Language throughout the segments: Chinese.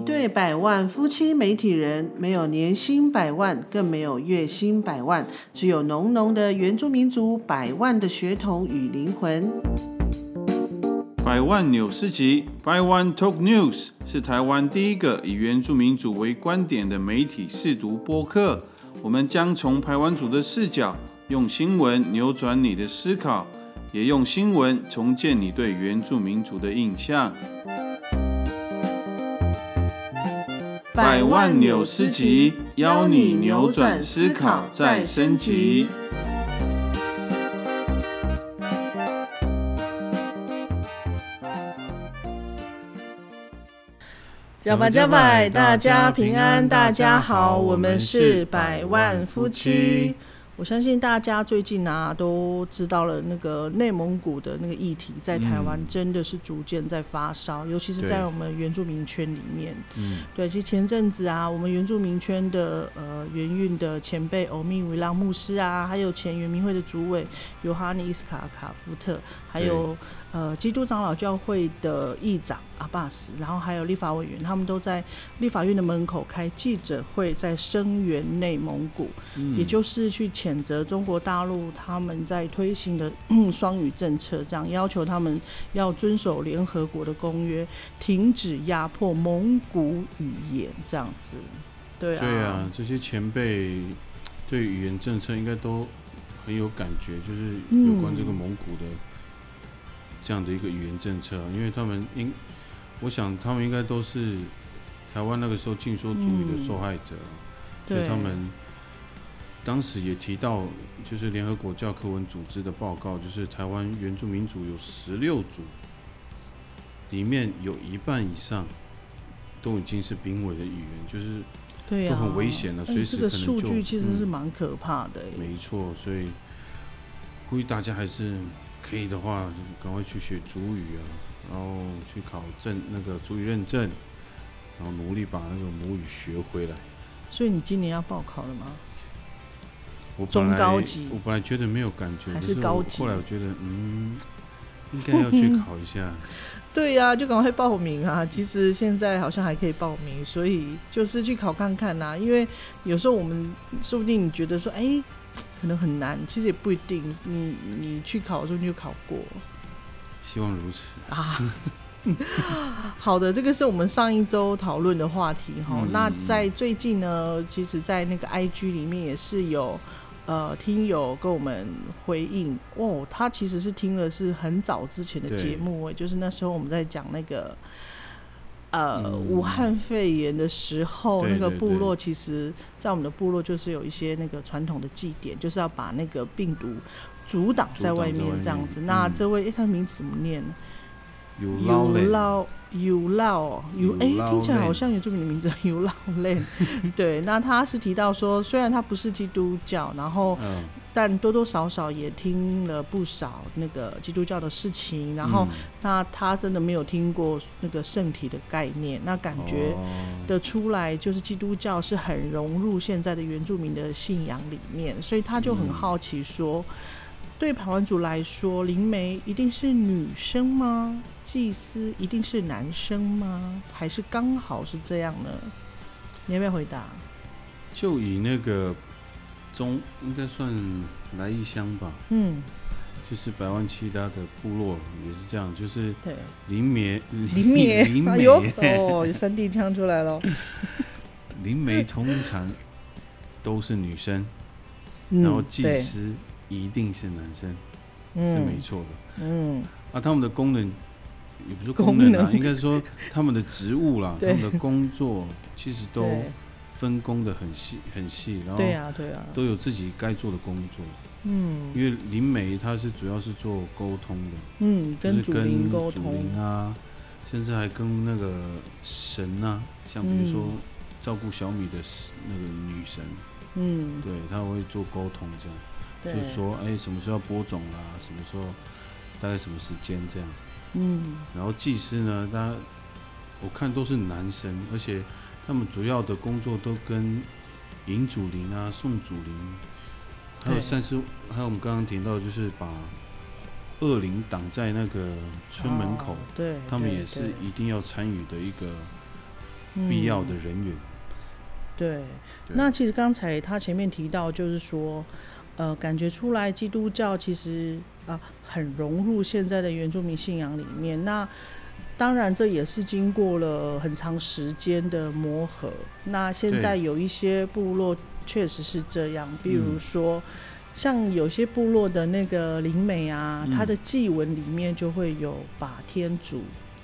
一对百万夫妻媒体人，没有年薪百万，更没有月薪百万，只有浓浓的原住民族百万的血统与灵魂。百万纽斯集，百万 Talk News 是台湾第一个以原住民族为观点的媒体试读播客。我们将从台湾族的视角，用新闻扭转你的思考，也用新闻重建你对原住民族的印象。百万纽斯集，邀你扭转思考，再升级。加百加百，大家平安，大家好，我们是百万夫妻。我相信大家最近啊都知道了，那个内蒙古的那个议题在台湾真的是逐渐在发烧，尤其是在我们原住民圈里面。嗯，对，其实前阵子啊，我们原住民圈的呃原运的前辈欧密维拉牧师啊，还有前原民会的主委尤哈尼伊斯卡卡夫特，还有。呃，基督长老教会的议长阿巴斯，然后还有立法委员，他们都在立法院的门口开记者会，在声援内蒙古，也就是去谴责中国大陆他们在推行的 双语政策，这样要求他们要遵守联合国的公约，停止压迫蒙古语言，这样子。对啊，对啊，这些前辈对语言政策应该都很有感觉，就是有关这个蒙古的。这样的一个语言政策，因为他们应，我想他们应该都是台湾那个时候禁说主语的受害者，对他们当时也提到，就是联合国教科文组织的报告，就是台湾原住民族有十六组，里面有一半以上都已经是濒危的语言，就是都很危险了，随时可能就。这个数据其实是蛮可怕的。没错，所以呼吁大家还是。可以的话，赶快去学主语啊，然后去考证那个主语认证，然后努力把那个母语学回来。所以你今年要报考了吗？我中高级，我本来觉得没有感觉，还是高级。后来我觉得，嗯，应该要去考一下。对呀，就赶快报名啊！其实现在好像还可以报名，所以就是去考看看呐。因为有时候我们说不定你觉得说，哎。可能很难，其实也不一定。你你去考的时候你就考过，希望如此啊。好的，这个是我们上一周讨论的话题哈。那在最近呢，其实，在那个 IG 里面也是有呃听友跟我们回应哦，他其实是听了是很早之前的节目，就是那时候我们在讲那个。呃，武汉肺炎的时候，那个部落其实，在我们的部落就是有一些那个传统的祭典，就是要把那个病毒阻挡在外面这样子。那这位，他的名字怎么念？有捞有捞有哎，听起来好像有这么的名字，有捞嘞。对，那他是提到说，虽然他不是基督教，然后。但多多少少也听了不少那个基督教的事情，然后那他真的没有听过那个圣体的概念，那感觉的出来就是基督教是很融入现在的原住民的信仰里面，所以他就很好奇说，对排湾族来说，灵媒一定是女生吗？祭司一定是男生吗？还是刚好是这样呢？你要不要回答？就以那个。中应该算来异乡吧，嗯，就是百万其他的部落也是这样，就是对。林梅林梅 林梅哦，有三 D 枪出来了。林梅通常都是女生，然后祭司一定是男生，是没错的。嗯，啊，他们的功能也不是功能啊，应该说他们的职务啦，他们的工作其实都。分工的很细很细，然后对啊对啊，都有自己该做的工作。嗯，因为灵媒他是主要是做沟通的，嗯，跟主灵沟通。啊，甚至还跟那个神啊，像比如说照顾小米的那个女神，嗯，对他会做沟通这样，就是说哎什么时候要播种啦，什么时候大概什么时间这样，嗯，然后技师呢，他我看都是男生，而且。他们主要的工作都跟迎祖灵啊、送祖灵，还有甚至还有我们刚刚提到，就是把恶灵挡在那个村门口，对，他们也是一定要参与的一个必要的人员。对，那其实刚才他前面提到，就是说，呃，感觉出来基督教其实啊很融入现在的原住民信仰里面。那当然这也是经过了很长时间的磨合。那现在有一些部落确实是这样，比如说像有些部落的那个灵美啊，它的祭文里面就会有把天主。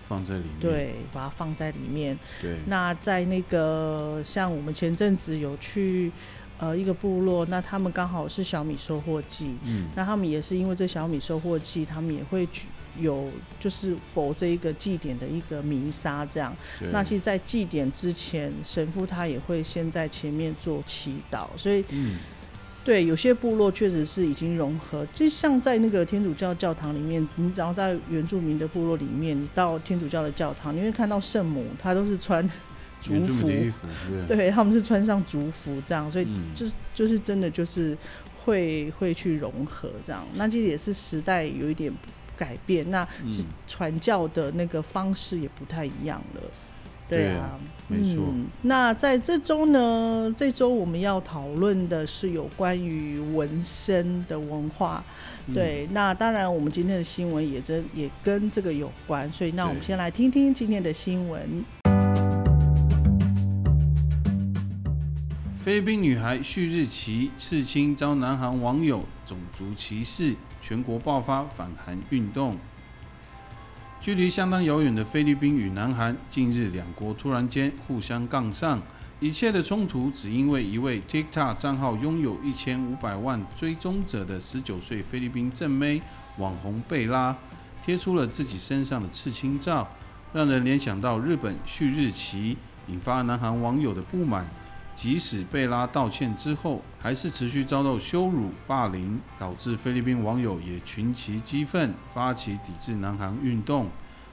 放在里面，对，把它放在里面。对，那在那个像我们前阵子有去呃一个部落，那他们刚好是小米收获季，嗯，那他们也是因为这小米收获季，他们也会去有就是否这一个祭典的一个弥撒这样。那其实，在祭典之前，神父他也会先在前面做祈祷，所以嗯。对，有些部落确实是已经融合，就像在那个天主教教堂里面，你只要在原住民的部落里面，你到天主教的教堂，你会看到圣母，她都是穿 族服，对，他们是穿上族服这样，所以就是就是真的就是会会去融合这样，那其实也是时代有一点改变，那是传教的那个方式也不太一样了。对啊，没错。那在这周呢，这周我们要讨论的是有关于纹身的文化。对，那当然我们今天的新闻也真也跟这个有关，所以那我们先来听听今天的新闻。菲律宾女孩旭日旗刺青遭南韩网友种族歧视，全国爆发反韩运动。距离相当遥远的菲律宾与南韩，近日两国突然间互相杠上，一切的冲突只因为一位 TikTok 账号拥有一千五百万追踪者的十九岁菲律宾正妹网红贝拉贴出了自己身上的刺青照，让人联想到日本旭日旗，引发南韩网友的不满。即使贝拉道歉之后，还是持续遭到羞辱、霸凌，导致菲律宾网友也群起激愤，发起抵制南韩运动。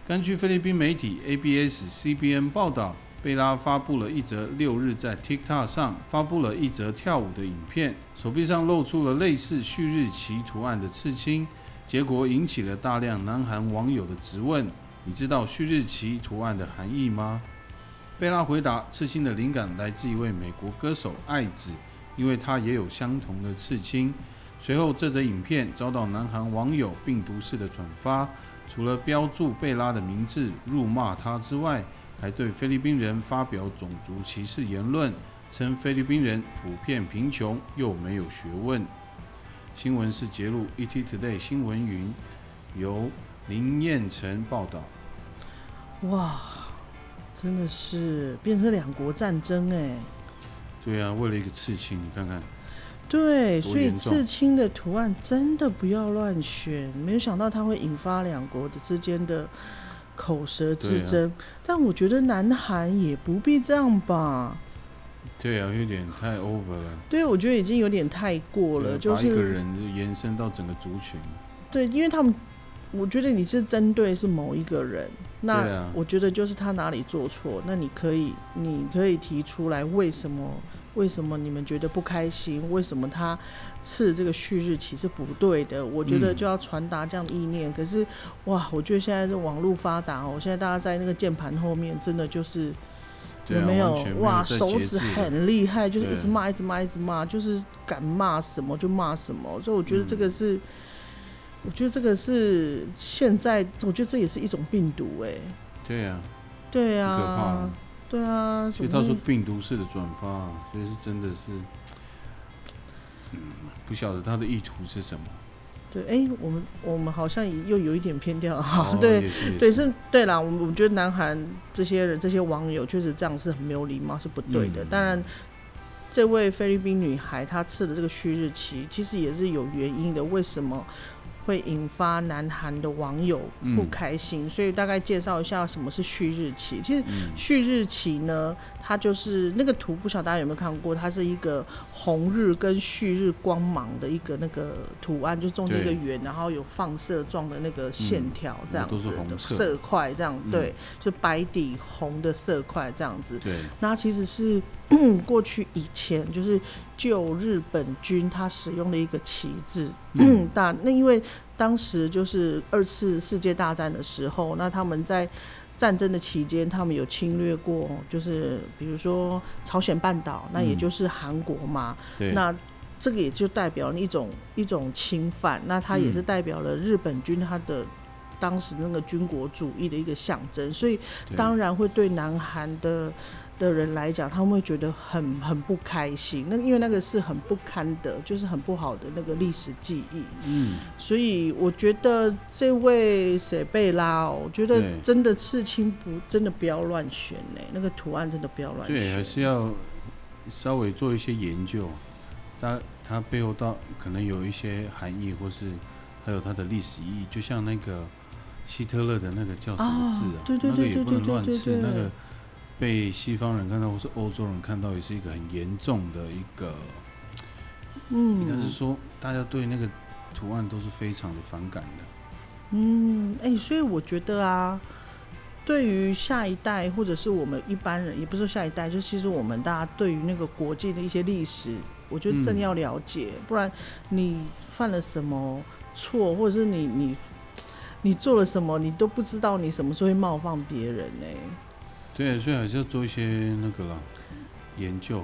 根据菲律宾媒体 ABS-CBN 报道，贝拉发布了一则六日在 TikTok 上发布了一则跳舞的影片，手臂上露出了类似旭日旗图案的刺青，结果引起了大量南韩网友的质问：你知道旭日旗图案的含义吗？贝拉回答：“刺青的灵感来自一位美国歌手爱子，因为他也有相同的刺青。”随后，这则影片遭到南韩网友病毒式的转发，除了标注贝拉的名字、辱骂他之外，还对菲律宾人发表种族歧视言论，称菲律宾人普遍贫穷又没有学问。新闻是揭露 ETtoday 新闻云，由林彦成报道。哇！真的是变成两国战争哎！对啊，为了一个刺青，你看看。对，所以刺青的图案真的不要乱选。没有想到它会引发两国的之间的口舌之争。但我觉得南韩也不必这样吧。对啊，有点太 over 了。对，我觉得已经有点太过了，就是一个人延伸到整个族群。对，因为他们。我觉得你是针对是某一个人，那我觉得就是他哪里做错，那你可以你可以提出来为什么为什么你们觉得不开心，为什么他刺这个旭日旗是不对的？我觉得就要传达这样的意念。可是哇，我觉得现在这网络发达哦，现在大家在那个键盘后面真的就是有没有哇手指很厉害，就是一直骂一直骂一直骂，就是敢骂什么就骂什么，所以我觉得这个是。我觉得这个是现在，我觉得这也是一种病毒，哎。对呀。对呀。可怕。对啊。所以他说病毒式的转发，所以是真的是，嗯，不晓得他的意图是什么。对，哎，我们我们好像又有一点偏掉哈。对对是，对啦，我们我觉得南韩这些人这些网友确实这样是很没有礼貌，是不对的。当然，这位菲律宾女孩她刺了这个旭日期，其实也是有原因的。为什么？会引发南韩的网友不开心，所以大概介绍一下什么是旭日旗。其实旭日旗呢，它就是那个图，不晓得大家有没有看过？它是一个红日跟旭日光芒的一个那个图案，就是中间一个圆，然后有放射状的那个线条，这样子的色块，这样对，就白底红的色块这样子。对，那其实是 过去以前就是旧日本军他使用的一个旗帜。大 那因为当时就是二次世界大战的时候，那他们在战争的期间，他们有侵略过，就是比如说朝鲜半岛，那也就是韩国嘛。对，那这个也就代表一种一种侵犯，那它也是代表了日本军它的当时那个军国主义的一个象征，所以当然会对南韩的的人来讲，他们会觉得很很不开心。那因为那个是很不堪的，就是很不好的那个历史记忆。嗯，所以我觉得这位谁贝拉哦，我觉得真的刺青不真的不要乱选呢，那个图案真的不要乱对，还。是要稍微做一些研究，它它背后到可能有一些含义，或是还有它的历史意义。就像那个希特勒的那个叫什么字啊？哦对对对那个也不能对对对乱刺，对那个被西方人看到或是欧洲人看到，也是一个很严重的一个，嗯。应该是嗯说大家对那个图案都是非常的反感的。嗯，哎、所以我觉得啊，对于下一代或者是我们一般人，也不是说下一代，就其实我们大家对于那个国际的一些历史，我觉得真的嗯要了解，不然你犯了什么错，或者是你你你做了什么，你都不知道你什么时候会冒犯别人呢、对，所以还是要做一些那个啦研究。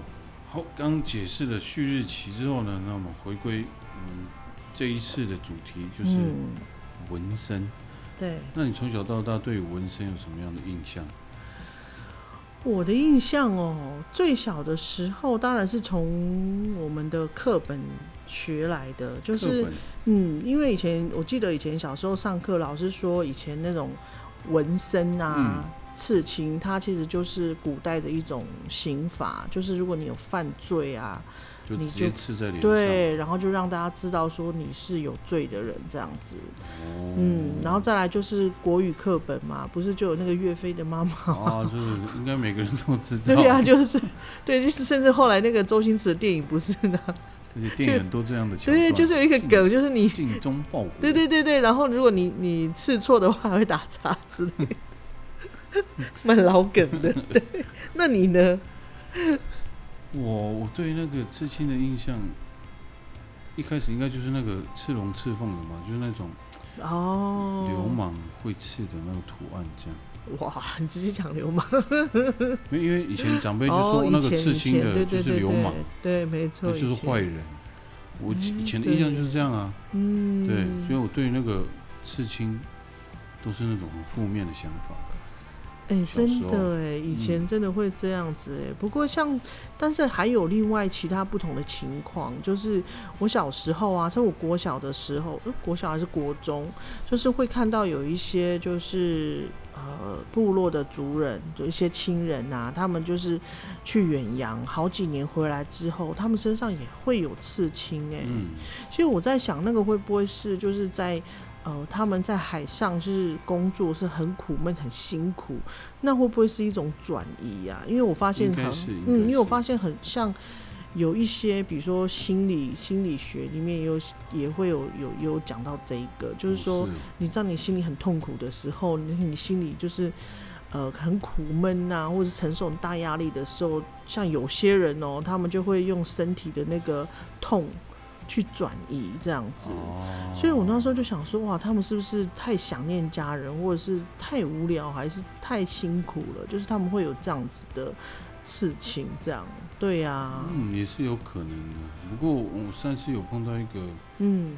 好，刚刚解释了旭日旗之后呢，那我们回归嗯这一次的主题就是嗯，纹身。对。那你从小到大对纹身有什么样的印象？我的印象哦，最小的时候当然是从我们的课本学来的，就是嗯，因为以前我记得以前小时候上课，老师说以前那种纹身啊、刺青，它其实就是古代的一种刑罚，就是如果你有犯罪啊，就你就直接刺在脸上。对，然后就让大家知道说你是有罪的人这样子，哦，嗯，然后再来就是国语课本嘛，不是就有那个岳飞的妈妈啊，就是应该每个人都知道。对啊、就是对，就是甚至后来那个周星驰的电影不是呢，而且电影很多这样的。对，就是有一个梗，就是你，尽忠报国。对对对对，然后如果你你刺错的话，还会打叉之类的，蛮老梗的。对，那你呢？我我对那个刺青的印象，一开始应该就是那个刺龙刺凤的嘛，就是那种哦，流氓会刺的那个图案这样。哇，你直接讲流氓，因 为因为以前长辈就哦，说那个刺青的就是流氓，对，没错，那就是坏，人。我以前的印象就是这样啊，嗯，对，所以我对那个刺青都是那种很负面的想法。哎、真的哎，以前嗯真的会这样子哎。不过像，但是还有另外其他不同的情况，就是我小时候啊，像我国小的时候，呃国小还是国中，就是会看到有一些就是呃部落的族人，有一些亲人啊，他们就是去远洋好几年回来之后，他们身上也会有刺青哎。嗯，其实我在想，那个会不会是就是在呃他们在海上就是工作是很苦闷、很辛苦，那会不会是一种转移呀、因为我发现很嗯，因为我发现很像有一些，比如说心理心理学里面有也会有有有讲到这一个，就是说你知道你心里很痛苦的时候，你你心里就是呃很苦闷呐、或者是承受很大压力的时候，像有些人哦，他们就会用身体的那个痛去转移这样子。哦，所以我那时候就想说，哇，他们是不是太想念家人，或者是太无聊，还是太辛苦了？就是他们会有这样子的事情，这样。对呀、嗯，也是有可能的。不过我上次有碰到一个，嗯，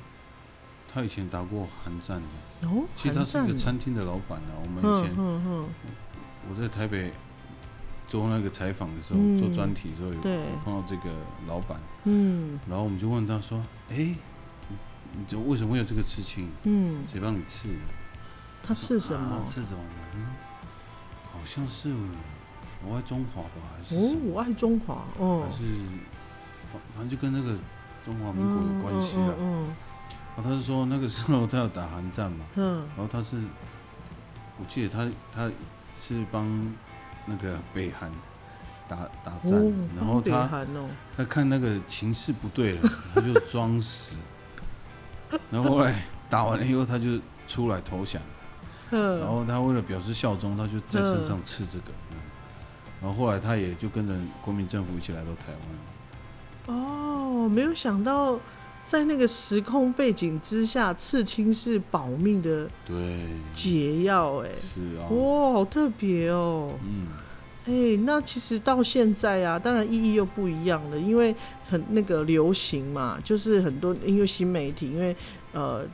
他以前打过寒战的，哦，其实他是一个餐厅的老板啊。我们以嗯前嗯嗯，我在台北做那个采访的时候，嗯做专题的时候有对碰到这个老板，嗯然后我们就问他说：“哎、你你这为什么会有这个刺青？嗯，谁帮你刺的？”他刺什么啊？刺什么好像是我爱中华吧，还是？我爱中华，哦还，是反反正就跟那个中华民国有关系啊。嗯然后他是说那个时候他要打韩战嘛，嗯然后他是，我记得他他是帮那个北韩打打嗯，战，哦，然后他哦，他看那个情势不对了，他就装死，然后后来打完了以后他就出来投降，然嗯，后他为了表示效忠，他就在身上刺这个，嗯。然后后来他也就跟着国民政府一起来到台湾。哦，没有想到在那个时空背景之下，刺青是保命的对，解药，哎，是啊，哇，好特别哦。嗯，哎、那其实到现在啊，当然意义又不一样了，因为很那个流行嘛，就是很多因为新媒体，因为呃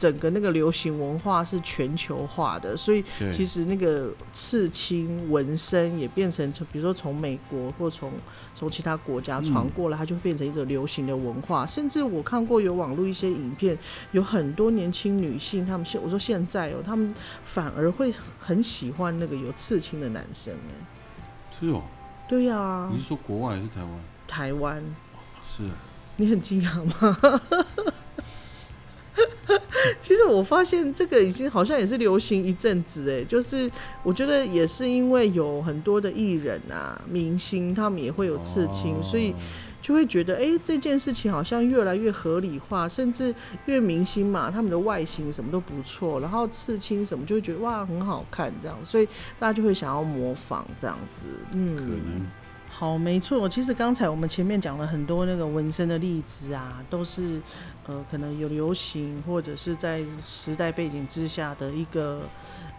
整个那个流行文化是全球化的，所以，其实那个刺青纹身也变成从，比如说从美国或从从其他国家传嗯过来，它就会变成一个流行的文化。甚至我看过有网络一些影片，有很多年轻女性，她们现我说现在哦，她们反而会很喜欢那个有刺青的男生哎。是哦，对呀、你是说国外还是台湾？台湾，是啊，你很惊讶吗？其实我发现这个已经好像也是流行一阵子哎，就是我觉得也是因为有很多的艺人啊、明星，他们也会有刺青，哦。所以就会觉得哎、这件事情好像越来越合理化，甚至因为明星嘛，他们的外形什么都不错，然后刺青什么就会觉得哇很好看这样，所以大家就会想要模仿这样子，嗯，可能好，没错。其实刚才我们前面讲了很多那个纹身的例子啊，都是呃可能有流行或者是在时代背景之下的一个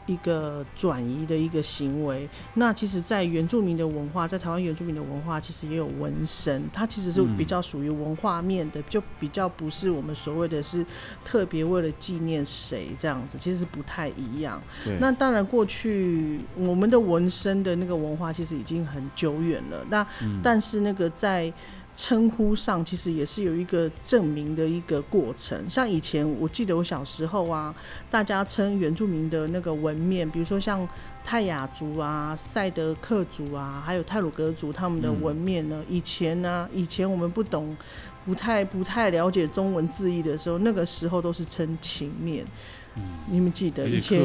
一个转移的一个行为。那其实，在原住民的文化，在台湾原住民的文化，其实也有纹身，它其实是嗯比较属于文化面的，就比较不是我们所谓的是特别为了纪念谁这样子，其实是不太一样。那当然，过去我们的纹身的那个文化其实已经很久远了。那、嗯但是那个在称呼上，其实也是有一个证明的一个过程。像以前我记得我小时候啊，大家称原住民的那个文面，比如说像泰雅族啊、赛德克族啊，还有泰鲁格族他们的嗯纹面呢，以前呢、以前我们不懂。不太不太了解中文字义的时候，那个时候都是称情面。嗯你们记得以前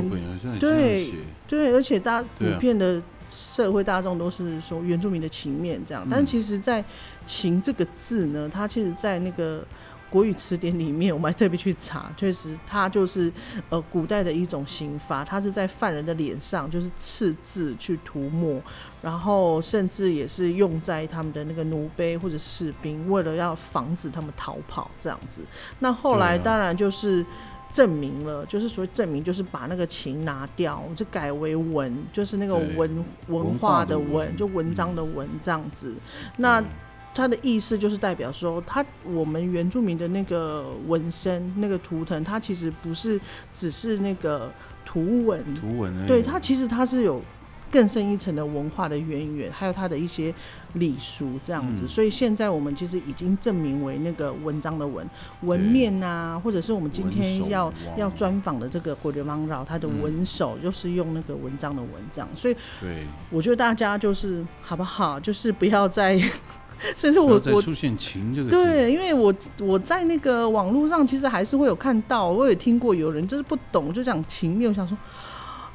对，对，而且大家普遍的社会大众都是说原住民的情面这样，嗯但其实，在“情”这个字呢，它其实，在那个国语词典里面，我们还特别去查，确实它就是呃古代的一种刑罚，它是在犯人的脸上就是刺字去涂抹，然后甚至也是用在他们的那个奴婢或者士兵，为了要防止他们逃跑这样子。那后来当然就是。证明了，就是所谓证明，就是把那个情拿掉，就改为文，就是那个文文文化的文，就文章的文这样子。那对它的意思就是代表说，它我们原住民的那个纹身、那个图腾，它其实不是只是那个图文，图文对它其实它是有更深一层的文化的渊源，还有它的一些礼俗这样子。嗯。所以现在我们其实已经证明为那个文章的文文面啊，或者是我们今天要要专访的这个国流芒绕，它的嗯文手就是用那个文章的文这样。所以对，我觉得大家就是好不好，就是不要再，甚至我我出现“情”这个，对，因为我我在那个网络上其实还是会有看到，我有听过有人就是不懂，就讲情面，我想说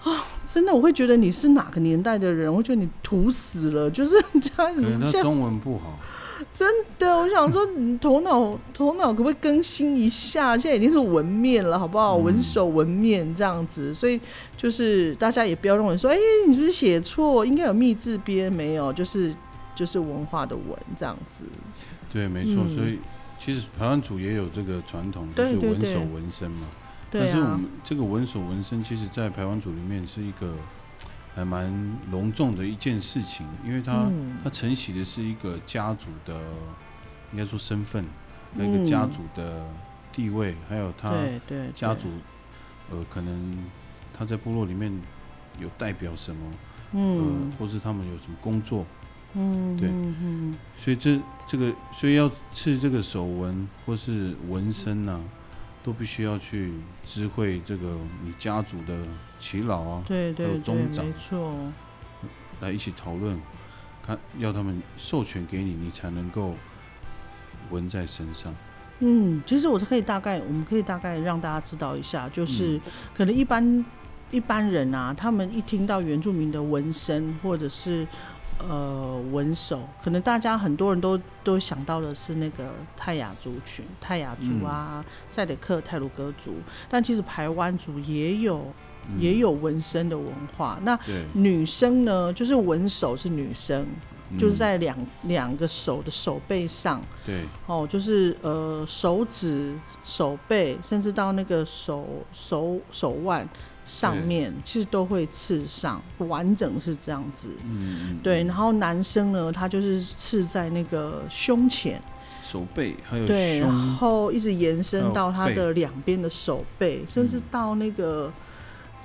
啊，真的我会觉得你是哪个年代的人，我觉得你土死了，就是 这样可能他这中文不好，真的，我想说你头脑头脑可不可以更新一下？现在已经是文面了，好不好？嗯纹手文面这样子，所以就是大家也不要认为说，哎、你是不是写错？应该有密字边没有？就是就是文化的文这样子。对，没错，嗯所以其实台湾族也有这个传统，就是文手纹身嘛。对啊但是我们，这个纹手纹身，其实在排湾组里面是一个还蛮隆重的一件事情，因为它、嗯。它承袭的是一个家族的，应该说身份，那个家族的地位，还有他家族，呃，可能他在部落里面有代表什么，嗯。呃，或是他们有什么工作，嗯对所以这这个，所以要刺这个手纹或是纹身呐、都必须要去知会这个你家族的耆老啊，还对对宗长没错，来一起讨论，看要他们授权给你，你才能够纹在身上。嗯，其实我可以大概，我们可以大概让大家知道一下，就是、嗯可能一般一般人啊，他们一听到原住民的纹身或者是呃文手，可能大家很多人都都想到的是那个泰雅族群，泰雅族啊、赛德克、泰鲁格族，但其实排湾族也有、嗯。也有纹身的文化。那，女生呢，就是纹手是女生，就是在两两个手的手背上，对，哦，就是呃手指、手背，甚至到那个手手手腕上面，其实都会刺上，完整是这样子。嗯，对，然后男生呢，他就是刺在那个胸前，手背还有对，然，后一直延伸到他的两边的手背，甚至到那个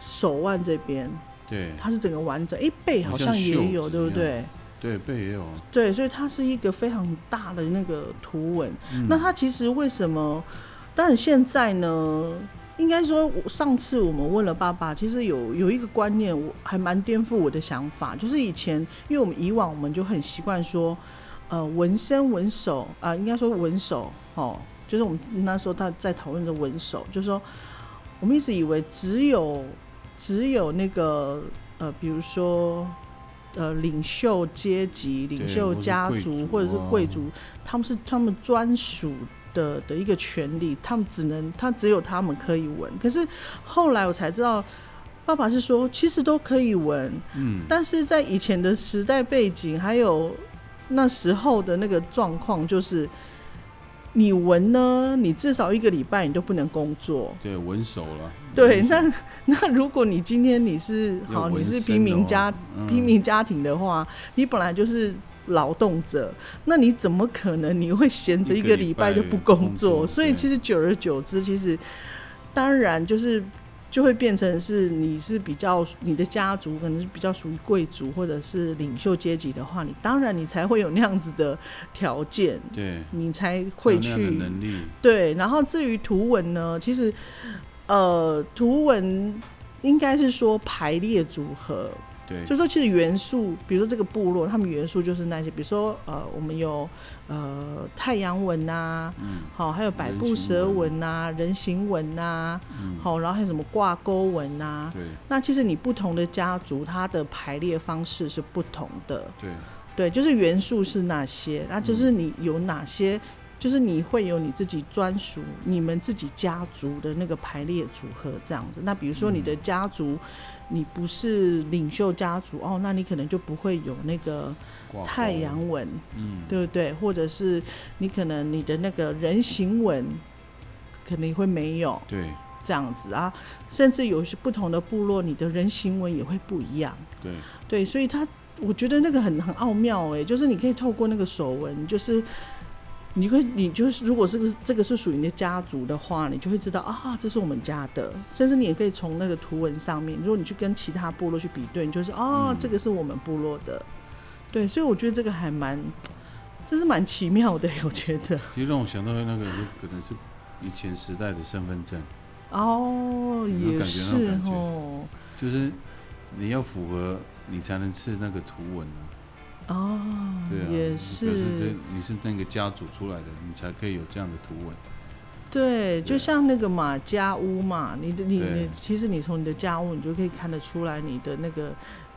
手腕这边，对它是整个完整。哎，背好好像像也有，对不对？对背也有啊。对，所以它是一个非常大的那个图文。嗯那它其实为什么？当然现在呢，应该说，我上次我们问了爸爸，其实有有一个观念，我还蛮颠覆我的想法，就是以前，因为我们以往我们就很习惯说，呃，纹身纹手啊、应该说纹手哦，就是我们那时候他在讨论的纹手，就是说，我们一直以为只有只有那个呃，比如说。呃，领袖阶级、领袖家族族或者是啊贵族，他们是他们专属的的一个权利，他们只能他只有他们可以闻。可是后来我才知道，爸爸是说其实都可以闻，嗯，但是在以前的时代背景还有那时候的那个状况，就是你闻呢，你至少一个礼拜你都不能工作。对，闻熟了。对，那那如果你今天你是好，你是平民家嗯平民家庭的话，你本来就是劳动者，那你怎么可能你会闲着一个礼拜礼拜就不工工作？所以其实久而久之，其实当然就是就会变成是你是比较你的家族可能是比较属于贵族或者是领袖阶级的话，你当然你才会有那样子的条件，对，你才会去的能力。对，然后至于图文呢，其实呃，图文应该是说排列组合，对，就说其实元素，比如说这个部落，他们元素就是那些，比如说呃，我们有呃太阳纹呐、嗯好，还有百步蛇纹纹呐、人形纹呐、嗯，好，然后还有什么挂钩纹呐、对那其实你不同的家族，它的排列方式是不同的。对对，就是元素是哪些，那就是你有哪些，就是你会有你自己专属、你们自己家族的那个排列组合这样子。那比如说你的家族，你不是领袖家族哦，那你可能就不会有那个太阳纹，嗯，对不对？或者是你可能你的那个人形纹可能会没有对这样子啊，甚至有些不同的部落，你的人形纹也会不一样。对对，所以他我觉得那个很很奥妙哎，就是你可以透过那个手纹，就是你会你就是如果这个这个是属于你的家族的话，你就会知道啊，这是我们家的，甚至你也可以从那个图文上面，如果你去跟其他部落去比对，你就是哦，嗯。这个是我们部落的，对，所以我觉得这个还蛮，这是蛮奇妙的，我觉得 其实让我想到那个，就可能是以前时代的身份证，哦，也是哦，就是你要符合，你才能刺那个图文啊。哦，对啊，也是。你是那个家族出来的，你才可以有这样的图文。对，就像那个嘛，家屋嘛，你的你你，其实你从你的家屋，你就可以看得出来你的那个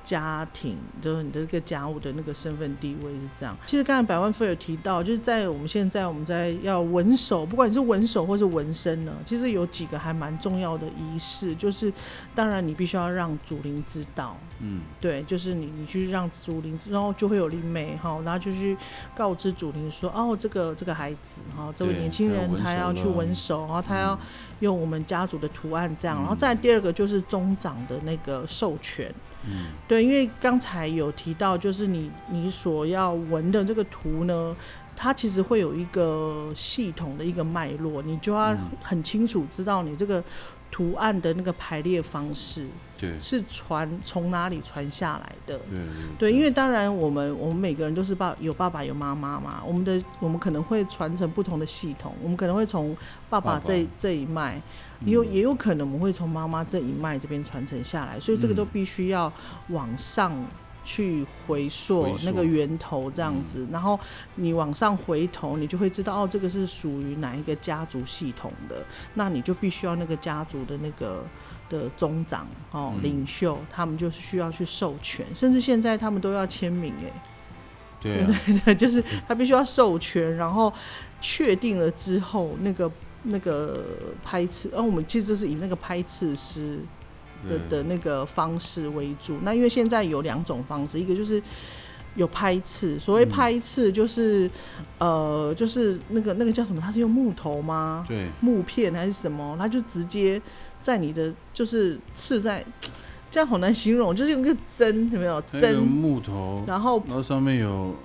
家庭就是你的这个家务的那个身份地位是这样。其实刚才百万富有提到，就是在我们现在我们在要纹手，不管你是纹手或是纹身呢，其实有几个还蛮重要的仪式，就是当然你必须要让祖灵知道，嗯，对，就是你你去让祖灵，然后就会有灵媒哈，然后就去告知祖灵说，哦，这个这个孩子哈，这位年轻人他要去纹手，然后他要嗯用我们家族的图案这样，然后嗯。再第二个就是宗长的那个授权，嗯，对，因为刚才有提到，就是你你所要纹的这个图呢，它其实会有一个系统的一个脉络，你就要嗯。很清楚知道你这个图案的那个排列方式对，是传从哪里传下来的。对对，因为当然我们我们每个人都是爸有爸爸有妈妈嘛，我们的我们可能会传承不同的系统，我们可能会从爸爸这这一脉，嗯也有也有可能我们会从妈妈这一脉这边传承下来，所以这个都嗯。必须要往上去回溯那个源头这样子，然后你往上回头，你就会知道哦，这个是属于哪一个家族系统的，那你就必须要那个家族的那个。的宗长哦，嗯。领袖，他们就是需要去授权，甚至现在他们都要签名哎，对啊，对，就是他必须要授权，然后确定了之后，那个那个拍刺，然后我们其实是以那个拍刺师的的那个方式为主。那因为现在有两种方式，一个就是有拍刺。所谓拍刺，就是呃，就是那个那个叫什么？它是用木头吗？对，木片还是什么？它就直接在你的就是刺在，这样好难形容，就是用个针，有没有针？木头，然后然后上面有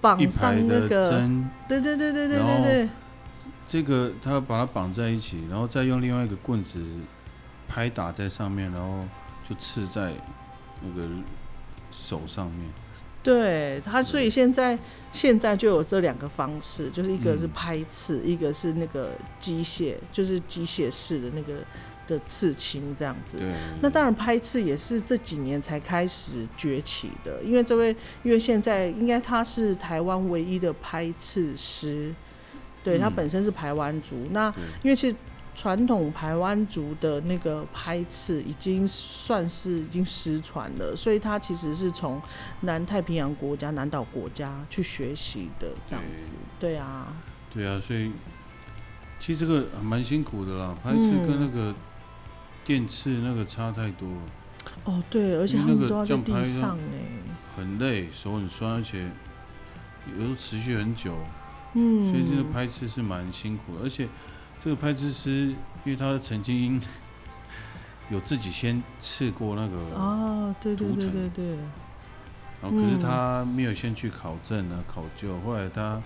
绑上那个，针，对对对对对对对，这个他把它绑在一起，然后再用另外一个棍子拍打在上面，然后就刺在那个手上面。对他，所以现在现在就有这两个方式，就是一个是嗯拍刺，一个是那个机械，就是机械式的那个的刺青这样子。那当然，拍刺也是这几年才开始崛起的，因为这位，因为现在应该他是台湾唯一的拍刺师，对他嗯本身是排湾族。那因为其实传统排湾族的那个拍刺已经算是已经失传了，所以他其实是从南太平洋国家、南岛国家去学习的这样子。对啊，对啊，所以其实这个蛮辛苦的啦，拍刺跟那个电刺那个差太多了，哦对，而且他因为那个们都要在地上呢。很累，手很酸，而且有时候持续很久，嗯，所以这个拍刺是蛮辛苦的，而且这个拍刺师，因为他曾经 有自己先刺过那个，哦，对对对对对。然后可是嗯他没有先去考证啊、考究，后来他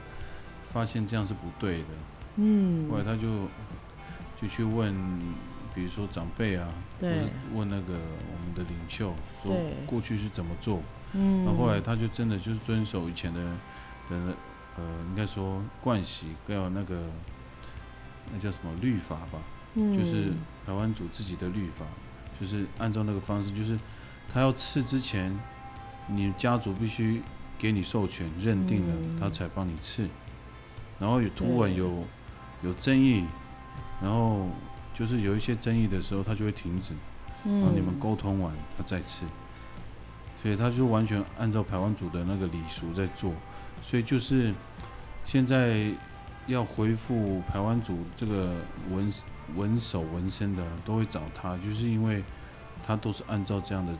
发现这样是不对的，嗯，后来他就就去问，比如说长辈啊，对，问那个我们的领袖，说过去是怎么做，嗯，然后后来他就真的就是遵守以前的的呃，应该说惯习，还有那个那叫什么律法吧，嗯。就是台湾族自己的律法，就是按照那个方式，就是他要刺之前，你家族必须给你授权，认定了嗯。他才帮你刺，然后有图文对有有争议，然后就是有一些争议的时候，他就会停止，然后你们嗯沟通完，他再刺，所以他就完全按照台湾组的那个礼俗在做，所以就是现在要恢复台湾组这个纹纹手纹身的，都会找他，就是因为他都是按照这样的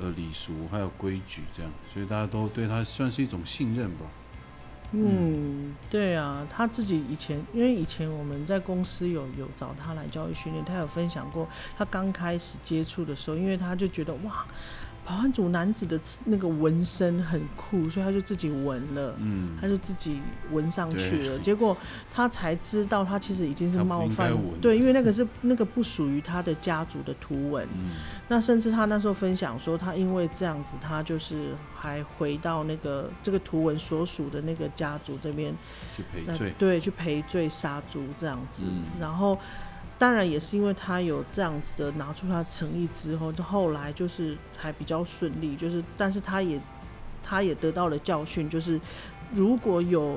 呃礼俗还有规矩这样，所以大家都对他算是一种信任吧。嗯，对啊，他自己以前，因为以前我们在公司有有找他来教育训练，他有分享过，他刚开始接触的时候，因为他就觉得哇，排湾族男子的那个纹身很酷，所以他就自己纹了。嗯，他就自己纹上去了，结果他才知道他其实已经是冒犯对，因为那个是那个不属于他的家族的图文，嗯，那甚至他那时候分享说，他因为这样子，他就是还回到那个这个图文所属的那个家族这边，去赔罪。对，去赔罪杀猪这样子。嗯然后，当然也是因为他有这样子的拿出他诚意之后，就后来就是还比较顺利，就是但是他也他也得到了教训，就是如果有。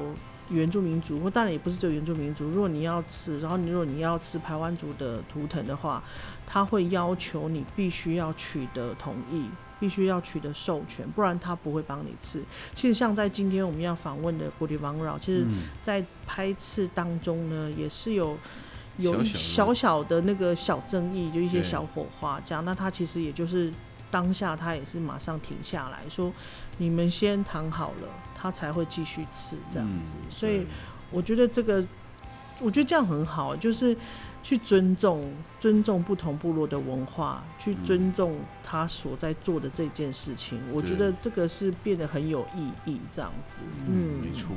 原住民族，或当然也不是只有原住民族。如果你要吃，然后你如果你要吃排湾族的图腾的话，他会要求你必须要取得同意，必须要取得授权，不然他不会帮你吃。其实像在今天我们要访问的国立王老，其实嗯，在拍刺当中呢，也是有有小小的那个小争议，就一些小火花这样。那他其实也就是当下他也是马上停下来说，你们先谈好了，他才会继续吃这样子。嗯所以我觉得这个，我觉得这样很好，就是去尊重尊重不同部落的文化，去嗯尊重他所在做的这件事情。我觉得这个是变得很有意义，这样子。嗯，没错。